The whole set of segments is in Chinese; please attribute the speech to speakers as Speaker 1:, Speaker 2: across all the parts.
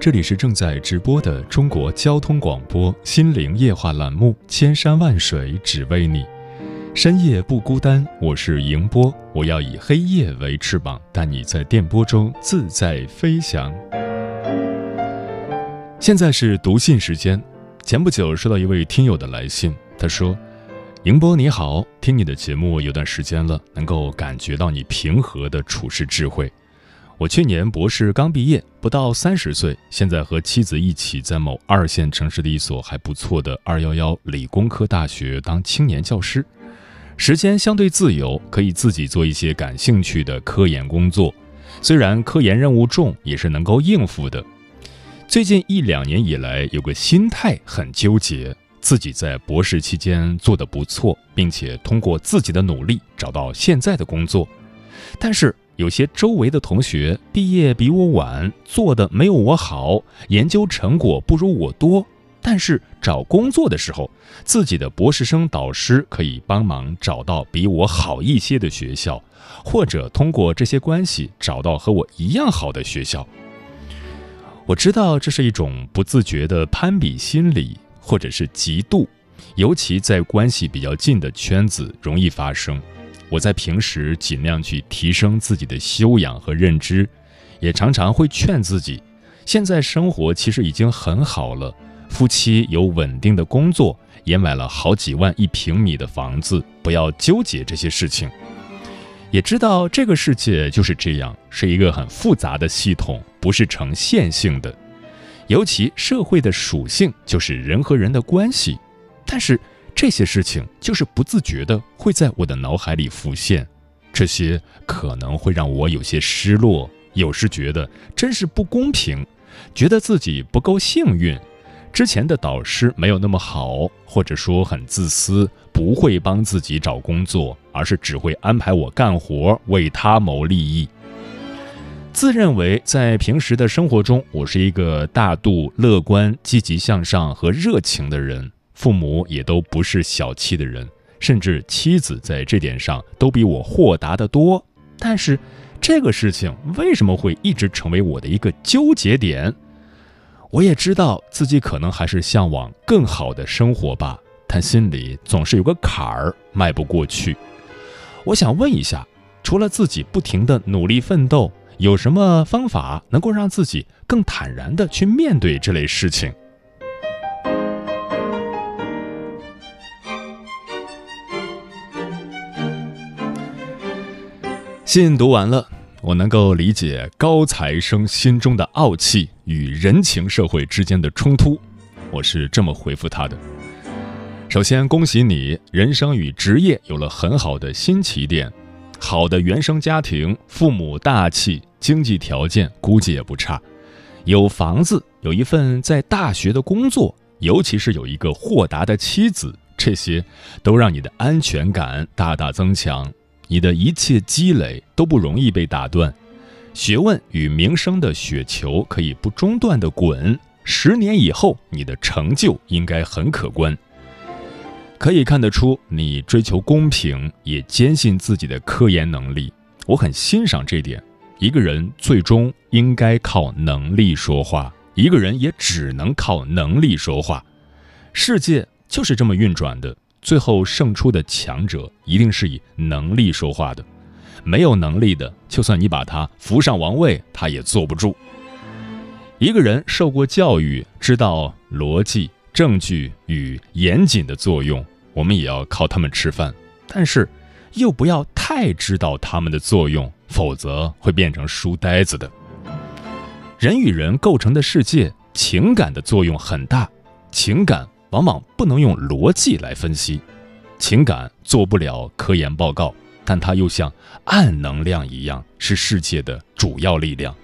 Speaker 1: 这里是正在直播的中国交通广播心灵夜话栏目《千山万水只为你》，深夜不孤单，我是迎波，我要以黑夜为翅膀，带你在电波中自在飞翔。现在是读信时间，前不久收到一位听友的来信，他说：“迎波你好，听你的节目有段时间了，能够感觉到你平和的处事智慧。”我去年博士刚毕业，不到三十岁，现在和妻子一起在某二线城市的一所还不错的“二幺幺”理工科大学当青年教师，时间相对自由，可以自己做一些感兴趣的科研工作。虽然科研任务重，也是能够应付的。最近一两年以来，有个心态很纠结：自己在博士期间做得不错，并且通过自己的努力找到现在的工作，但是。有些周围的同学毕业比我晚，做的没有我好，研究成果不如我多，但是找工作的时候，自己的博士生导师可以帮忙找到比我好一些的学校，或者通过这些关系找到和我一样好的学校。我知道这是一种不自觉的攀比心理，或者是嫉妒，尤其在关系比较近的圈子容易发生。我在平时尽量去提升自己的修养和认知，也常常会劝自己，现在生活其实已经很好了，夫妻有稳定的工作，也买了好几万一平米的房子，不要纠结这些事情。也知道这个世界就是这样，是一个很复杂的系统，不是呈线性的，尤其社会的属性就是人和人的关系，但是。这些事情就是不自觉的会在我的脑海里浮现，这些可能会让我有些失落，有时觉得真是不公平，觉得自己不够幸运，之前的导师没有那么好，或者说很自私，不会帮自己找工作，而是只会安排我干活，为他谋利益。自认为在平时的生活中，我是一个大度、乐观、积极向上和热情的人。父母也都不是小气的人，甚至妻子在这点上都比我豁达的多。但是，这个事情为什么会一直成为我的一个纠结点？我也知道自己可能还是向往更好的生活吧，但心里总是有个坎儿迈不过去。我想问一下，除了自己不停的努力奋斗，有什么方法能够让自己更坦然的去面对这类事情？信读完了，我能够理解高材生心中的傲气与人情社会之间的冲突。我是这么回复他的：首先，恭喜你，人生与职业有了很好的新起点。好的原生家庭，父母大气，经济条件估计也不差，有房子，有一份在大学的工作，尤其是有一个豁达的妻子，这些都让你的安全感大大增强。你的一切积累都不容易被打断，学问与名声的雪球可以不中断的滚。十年以后，你的成就应该很可观。可以看得出，你追求公平，也坚信自己的科研能力。我很欣赏这点。一个人最终应该靠能力说话，一个人也只能靠能力说话。世界就是这么运转的。最后胜出的强者一定是以能力说话的，没有能力的，就算你把他扶上王位，他也坐不住。一个人受过教育，知道逻辑、证据与严谨的作用，我们也要靠他们吃饭。但是，又不要太知道他们的作用，否则会变成书呆子的。人与人构成的世界，情感的作用很大。情感往往不能用逻辑来分析，情感做不了科研报告，但它又像暗能量一样，是世界的主要力量。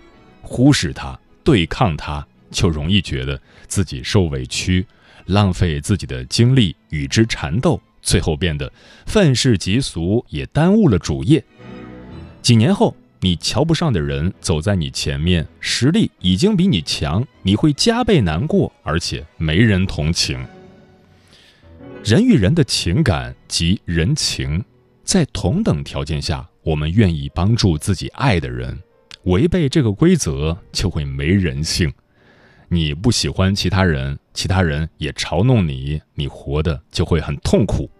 Speaker 1: 忽视它，对抗它，就容易觉得自己受委屈，浪费自己的精力与之缠斗。最后变得愤世嫉俗，也耽误了主业。几年后，你瞧不上的人走在你前面，实力已经比你强，你会加倍难过，而且没人同情。人与人的情感及人情，在同等条件下，我们愿意帮助自己爱的人。违背这个规则，就会没人性。你不喜欢其他人，其他人也嘲弄你，你活的就会很痛苦。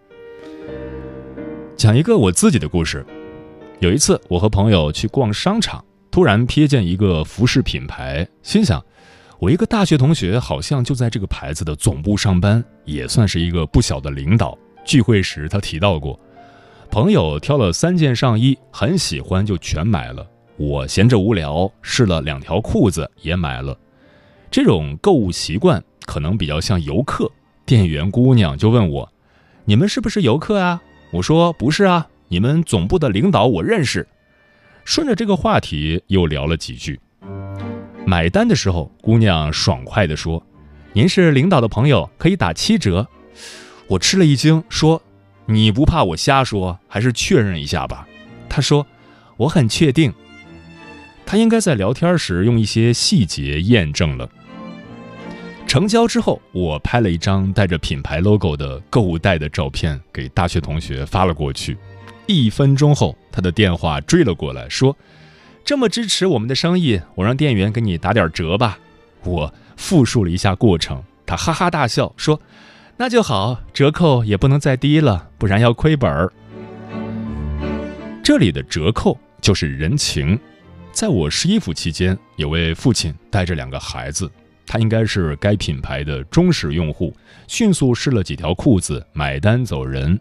Speaker 1: 讲一个我自己的故事。有一次，我和朋友去逛商场，突然瞥见一个服饰品牌，心想，我一个大学同学好像就在这个牌子的总部上班，也算是一个不小的领导。聚会时他提到过，朋友挑了三件上衣，很喜欢就全买了。我闲着无聊，试了两条裤子也买了。这种购物习惯可能比较像游客。店员姑娘就问我：“你们是不是游客啊？”我说不是啊，你们总部的领导我认识。顺着这个话题又聊了几句。买单的时候，姑娘爽快地说：“您是领导的朋友，可以打七折。”我吃了一惊，说：“你不怕我瞎说，还是确认一下吧？”她说：“我很确定。”她应该在聊天时用一些细节验证了。成交之后，我拍了一张带着品牌 logo 的购物袋的照片给大学同学发了过去。一分钟后，他的电话追了过来，说：“这么支持我们的生意，我让店员给你打点折吧。”我复述了一下过程，他哈哈大笑说：“那就好，折扣也不能再低了，不然要亏本儿。”这里的折扣就是人情。在我试衣服期间，有位父亲带着两个孩子。他应该是该品牌的忠实用户，迅速试了几条裤子，买单走人。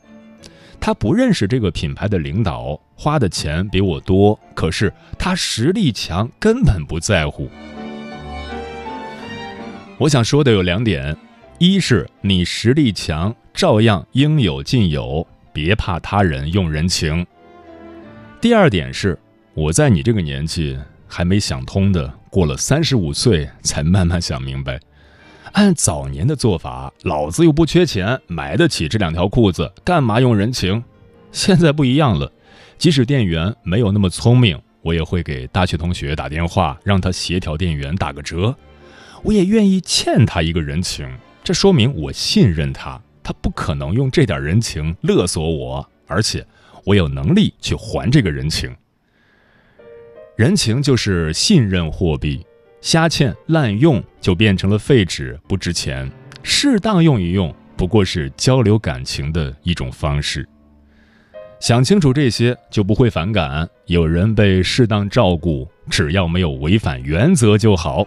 Speaker 1: 他不认识这个品牌的领导，花的钱比我多，可是他实力强，根本不在乎。我想说的有两点：一是你实力强，照样应有尽有，别怕他人用人情；第二点是我在你这个年纪。还没想通的，过了三十五岁才慢慢想明白。按早年的做法，老子又不缺钱，买得起这两条裤子，干嘛用人情？现在不一样了，即使店员没有那么聪明，我也会给大学同学打电话，让他协调店员打个折。我也愿意欠他一个人情，这说明我信任他，他不可能用这点人情勒索我，而且我有能力去还这个人情。人情就是信任货币，瞎欠滥用就变成了废纸，不值钱。适当用一用，不过是交流感情的一种方式。想清楚这些，就不会反感。有人被适当照顾，只要没有违反原则就好。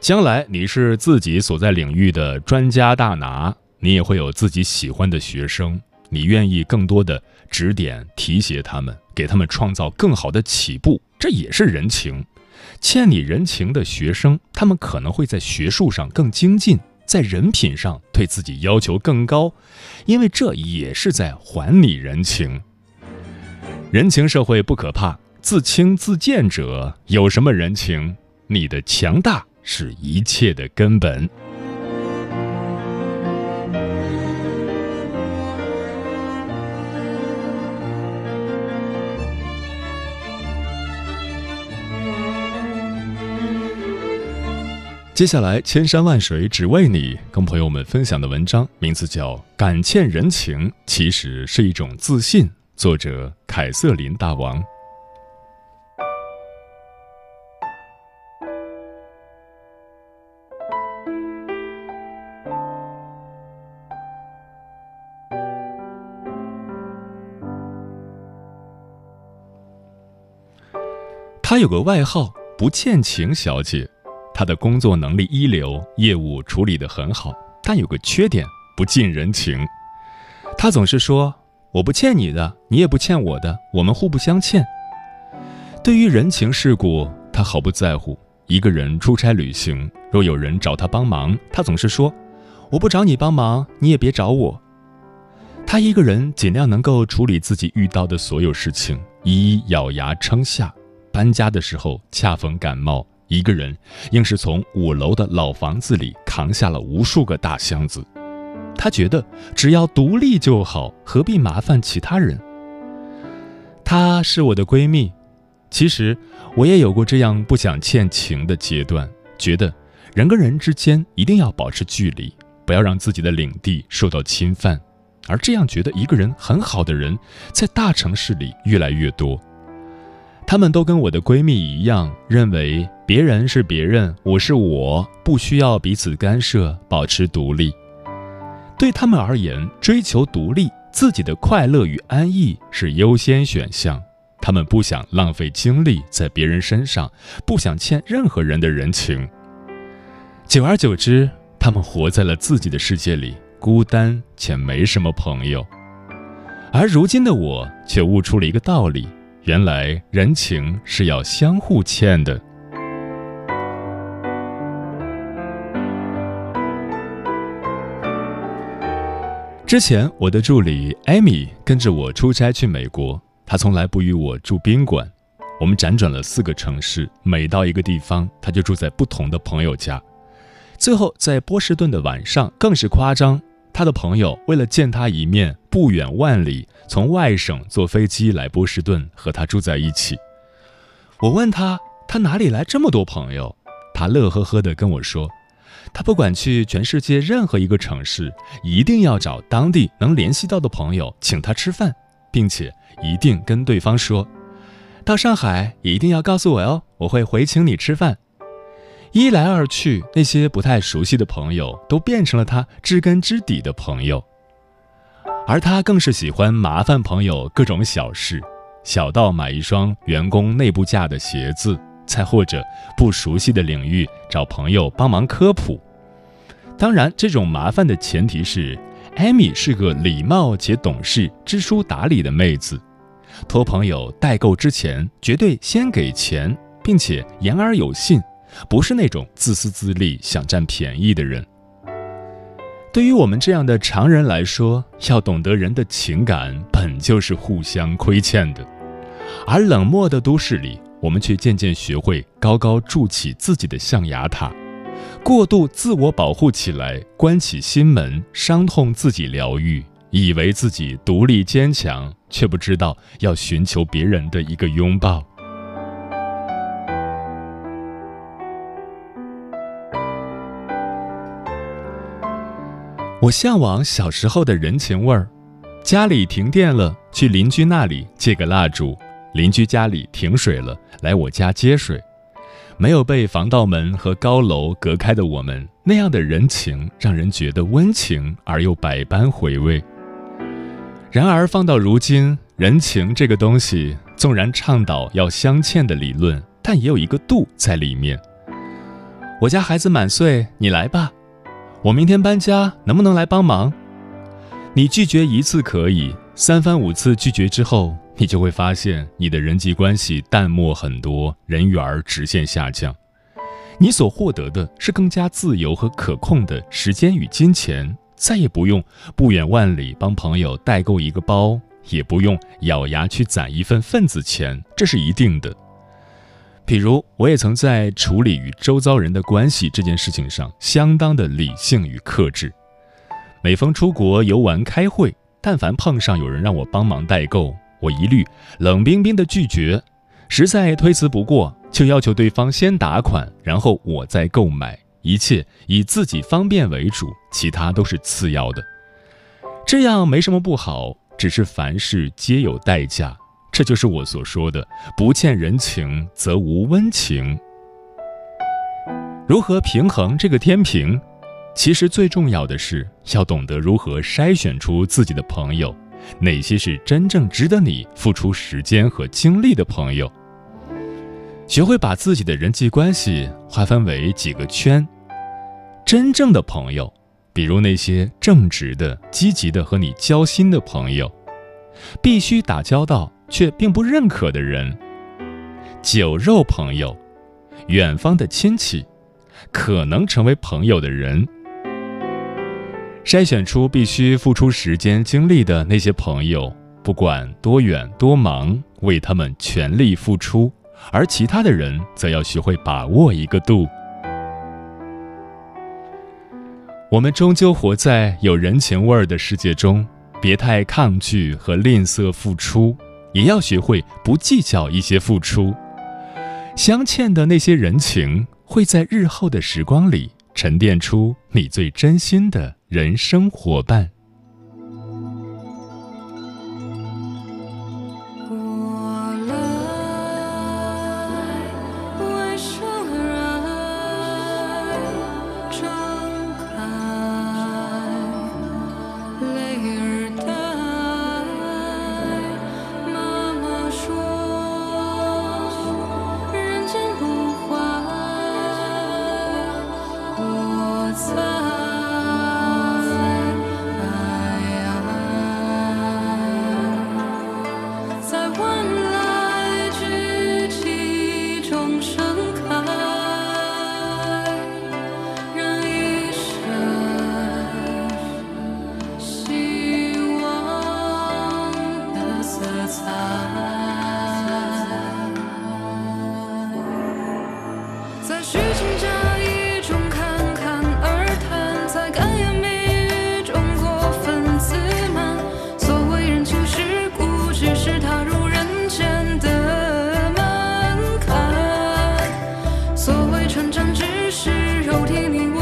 Speaker 1: 将来你是自己所在领域的专家大拿，你也会有自己喜欢的学生，你愿意更多的指点提携他们。给他们创造更好的起步，这也是人情。欠你人情的学生，他们可能会在学术上更精进，在人品上对自己要求更高，因为这也是在还你人情。人情社会不可怕，自轻自贱者有什么人情？你的强大是一切的根本。接下来，千山万水只为你，跟朋友们分享的文章名字叫《感欠人情其实是一种自信》，作者凯瑟琳大王。她有个外号“不欠情小姐”。他的工作能力一流，业务处理得很好，但有个缺点，不近人情。他总是说：“我不欠你的，你也不欠我的，我们互不相欠。”对于人情世故，他毫不在乎。一个人出差旅行，若有人找他帮忙，他总是说：“我不找你帮忙，你也别找我。”他一个人尽量能够处理自己遇到的所有事情，一一咬牙撑下。搬家的时候恰逢感冒，一个人硬是从五楼的老房子里扛下了无数个大箱子。他觉得只要独立就好，何必麻烦其他人？她是我的闺蜜，其实我也有过这样不想欠情的阶段，觉得人跟人之间一定要保持距离，不要让自己的领地受到侵犯。而这样觉得一个人很好的人，在大城市里越来越多。她们都跟我的闺蜜一样，认为别人是别人，我是我，不需要彼此干涉，保持独立。对他们而言，追求独立，自己的快乐与安逸是优先选项。他们不想浪费精力在别人身上，不想欠任何人的人情。久而久之，他们活在了自己的世界里。孤单且没什么朋友，而如今的我却悟出了一个道理：原来人情是要相互欠的。之前我的助理艾米跟着我出差去美国，她从来不与我住宾馆，我们辗转了四个城市，每到一个地方，她就住在不同的朋友家。最后在波士顿的晚上更是夸张。他的朋友为了见他一面，不远万里从外省坐飞机来波士顿和他住在一起。我问他，他哪里来这么多朋友？他乐呵呵地跟我说，他不管去全世界任何一个城市，一定要找当地能联系到的朋友请他吃饭，并且一定跟对方说，到上海一定要告诉我哦，我会回请你吃饭。一来二去，那些不太熟悉的朋友都变成了他知根知底的朋友，而他更是喜欢麻烦朋友各种小事，小到买一双员工内部价的鞋子，再或者不熟悉的领域找朋友帮忙科普。当然，这种麻烦的前提是艾米是个礼貌且懂事、知书达理的妹子，托朋友代购之前绝对先给钱，并且言而有信。不是那种自私自利、想占便宜的人。对于我们这样的常人来说，要懂得人的情感本就是互相亏欠的。而冷漠的都市里，我们却渐渐学会高高筑起自己的象牙塔，过度自我保护起来，关起心门，伤痛自己疗愈，以为自己独立坚强，却不知道要寻求别人的一个拥抱。我向往小时候的人情味儿，家里停电了，去邻居那里借个蜡烛；邻居家里停水了，来我家接水。没有被防盗门和高楼隔开的我们，那样的人情让人觉得温情而又百般回味。然而放到如今，人情这个东西，纵然倡导要相欠的理论，但也有一个度在里面。我家孩子满岁，你来吧。我明天搬家，能不能来帮忙？你拒绝一次可以，三番五次拒绝之后，你就会发现你的人际关系淡漠很多，人缘直线下降。你所获得的是更加自由和可控的时间与金钱，再也不用不远万里帮朋友代购一个包，也不用咬牙去攒一份份子钱，这是一定的。比如，我也曾在处理与周遭人的关系这件事情上相当的理性与克制。每逢出国游玩、开会，但凡碰上有人让我帮忙代购，我一律冷冰冰的拒绝。实在推辞不过，就要求对方先打款，然后我再购买。一切以自己方便为主，其他都是次要的。这样没什么不好，只是凡事皆有代价。这就是我所说的“不欠人情则无温情”。如何平衡这个天平？其实最重要的是要懂得如何筛选出自己的朋友，哪些是真正值得你付出时间和精力的朋友。
Speaker 2: 学会把自己的人际关系划分为几个圈。真正的朋友，比如那些正直的、积极的和你交心的朋友，必须打交道却并不认可的人，酒肉朋友，远方的亲戚，可能成为朋友的人。筛选出必须付出时间精力的那些朋友，不管多远多忙，为他们全力付出；而其他的人，则要学会把握一个度。我们终究活在有人情味儿的世界中，别太抗拒和吝啬付出，也要学会不计较一些付出。相欠的那些人情，会在日后的时光里沉淀出你最真心的。人生伙伴。会成长，只是肉体你我。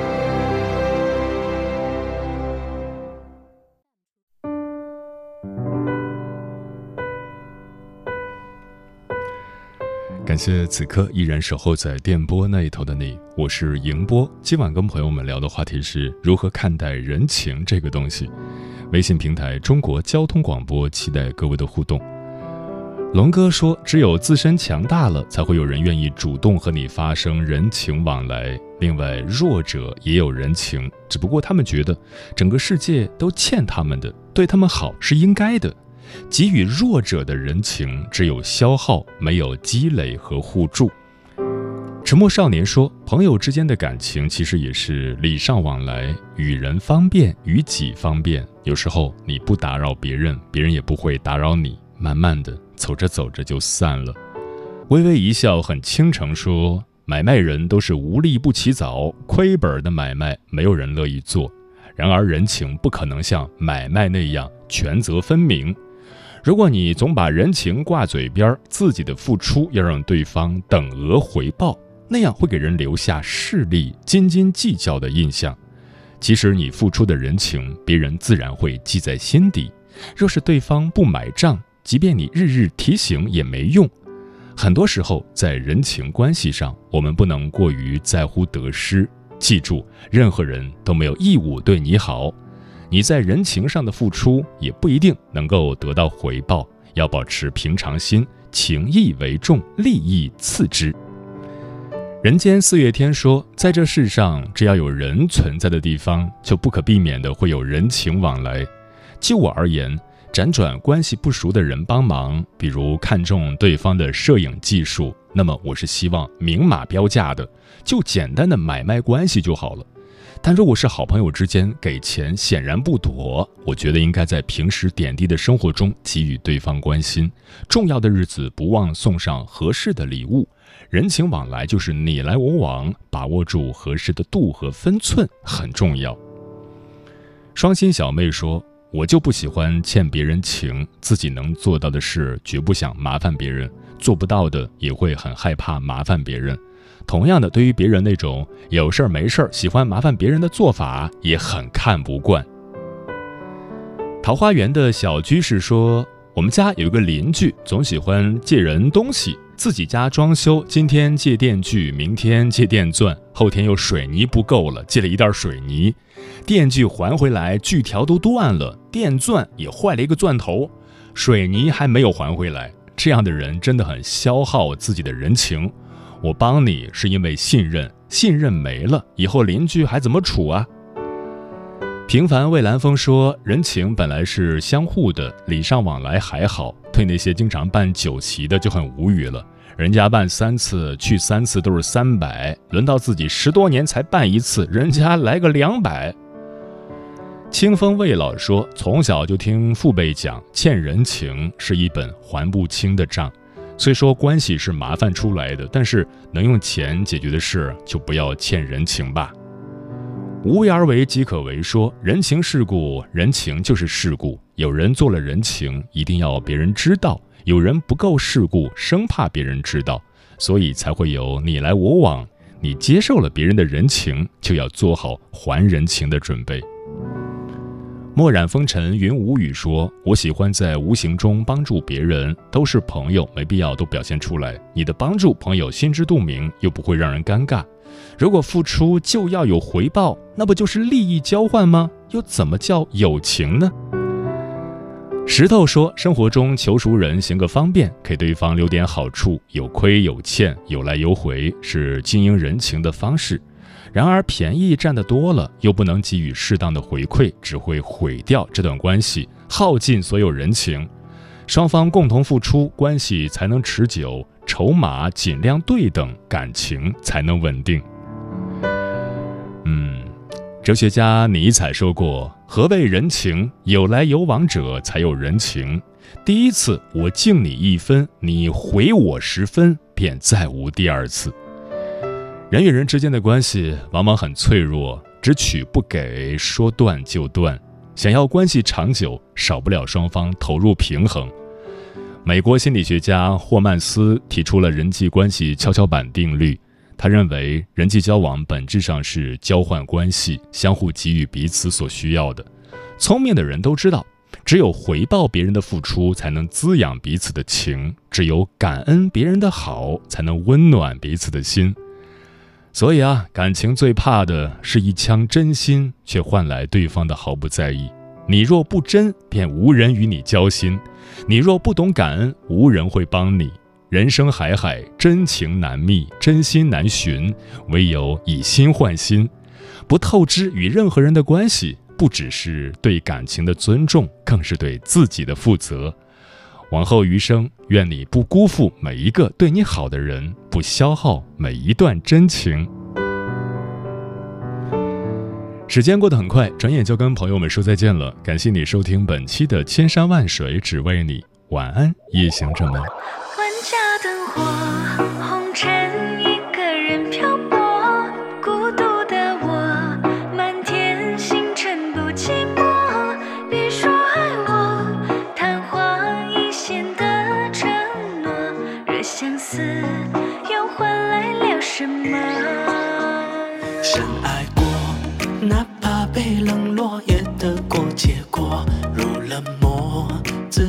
Speaker 2: 感谢此刻依然守候在电波那一头的你，我是迎波。今晚跟朋友们聊的话题是如何看待人情这个东西。微信平台中国交通广播，期待各位的互动。龙哥说：“只有自身强大了，才会有人愿意主动和你发生人情往来。另外，弱者也有人情，只不过他们觉得整个世界都欠他们的，对他们好是应该的。”给予弱者的人情，只有消耗，没有积累和互助。沉默少年说：“朋友之间的感情，其实也是礼尚往来，与人方便，与己方便，
Speaker 1: 有时候你不打扰别人，别人也不会打扰你。慢慢的，走着走着就散了。微微一笑，很倾城说：“买卖人都是无利不起早，亏本的买卖没有人乐意做。然而人情不可能像买卖那样权责分明。如果你总把人情挂嘴边，自己的付出要让对方等额回报，那样会给人留下势利、斤斤计较的印象。”其实你付出的人情，别人自然会记在心底。若是对方不买账，即便你日日提醒也没用。很多时候，在人情关系上，我们不能过于在乎得失。记住，任何人都没有义务对你好，你在人情上的付出也不一定能够得到回报。要保持平常心，情义为重，利益次之。人间四月天说，在这世上，只要有人存在的地方，就不可避免的会有人情往来。就我而言，辗转关系不熟的人帮忙，比如看中对方的摄影技术，那么我是希望明码标价的，就简单的买卖关系就好了。但如果是好朋友之间给钱，显然不妥。我觉得应该在平时点滴的生活中给予对方关心，重要的日子不忘送上合适的礼物。人情往来就是你来我往，把握住合适的度和分寸很重要。双心小妹说：“我就不喜欢欠别人情，自己能做到的事绝不想麻烦别人，做不到的也会很害怕麻烦别人。同样的，对于别人那种有事儿没事儿喜欢麻烦别人的做法，也很看不惯。”桃花源的小居士说：“我们家有一个邻居，总喜欢借人东西。”自己家装修，今天借电锯，明天借电钻，后天又水泥不够了，借了一袋水泥，电锯还回来，锯条都断了，电钻也坏了一个钻头，水泥还没有还回来。这样的人真的很消耗自己的人情。我帮你是因为信任，信任没了，以后邻居还怎么处啊？平凡蔚蓝风说，人情本来是相互的，礼尚往来还好，对那些经常办酒席的就很无语了。人家办三次，去三次都是三百，轮到自己十多年才办一次，人家来个两百。清风未老说，从小就听父辈讲，欠人情是一本还不清的账。虽说关系是麻烦出来的，但是能用钱解决的事，就不要欠人情吧。无为而为即可为说，人情世故，人情就是世故。有人做了人情，一定要别人知道。有人不够世故，生怕别人知道，所以才会有你来我往。你接受了别人的人情，就要做好还人情的准备。墨染风尘云无语说：“我喜欢在无形中帮助别人，都是朋友，没必要都表现出来。你的帮助，朋友心知肚明，又不会让人尴尬。如果付出就要有回报，那不就是利益交换吗？又怎么叫友情呢？”石头说：“生活中求熟人行个方便，给对方留点好处，有亏有欠，有来有回，是经营人情的方式。然而，便宜占得多了，又不能给予适当的回馈，只会毁掉这段关系，耗尽所有人情。双方共同付出，关系才能持久，筹码尽量对等，感情才能稳定。”嗯。哲学家尼采说过：“何谓人情？有来有往者才有人情。第一次我敬你一分，你回我十分，便再无第二次。”人与人之间的关系往往很脆弱，只取不给，说断就断。想要关系长久，少不了双方投入平衡。美国心理学家霍曼斯提出了人际关系跷跷板定律。他认为，人际交往本质上是交换关系，相互给予彼此所需要的。聪明的人都知道，只有回报别人的付出，才能滋养彼此的情；只有感恩别人的好，才能温暖彼此的心。所以啊，感情最怕的是一腔真心，却换来对方的毫不在意。你若不真，便无人与你交心；你若不懂感恩，无人会帮你。人生海海，真情难觅，真心难寻，唯有以心换心。不透支与任何人的关系，不只是对感情的尊重，更是对自己的负责。往后余生，愿你不辜负每一个对你好的人，不消耗每一段真情。时间过得很快，转眼就跟朋友们说再见了。感谢你收听本期的《千山万水只为你》，晚安，夜行者们。
Speaker 3: 万家灯火红尘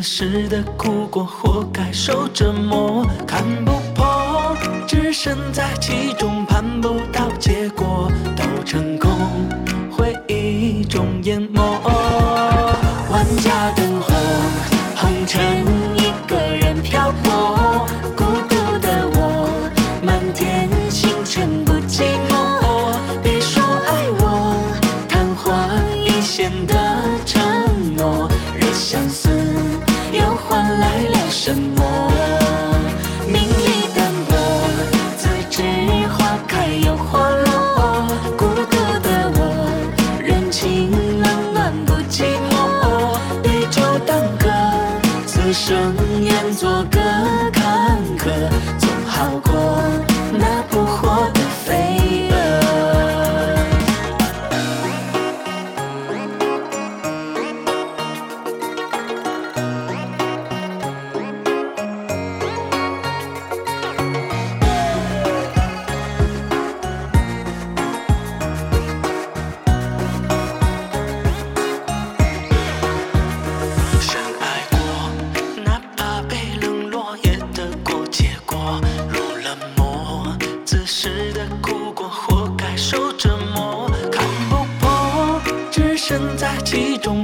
Speaker 3: 是的苦果，活该受折磨，看不破，置身在其中，盼不到结果，都成空，回忆中淹没。万家灯火，红尘一个人漂泊，孤独的我，满天星辰不寂寞。别说爱我，昙花一现的承诺，若相思。其中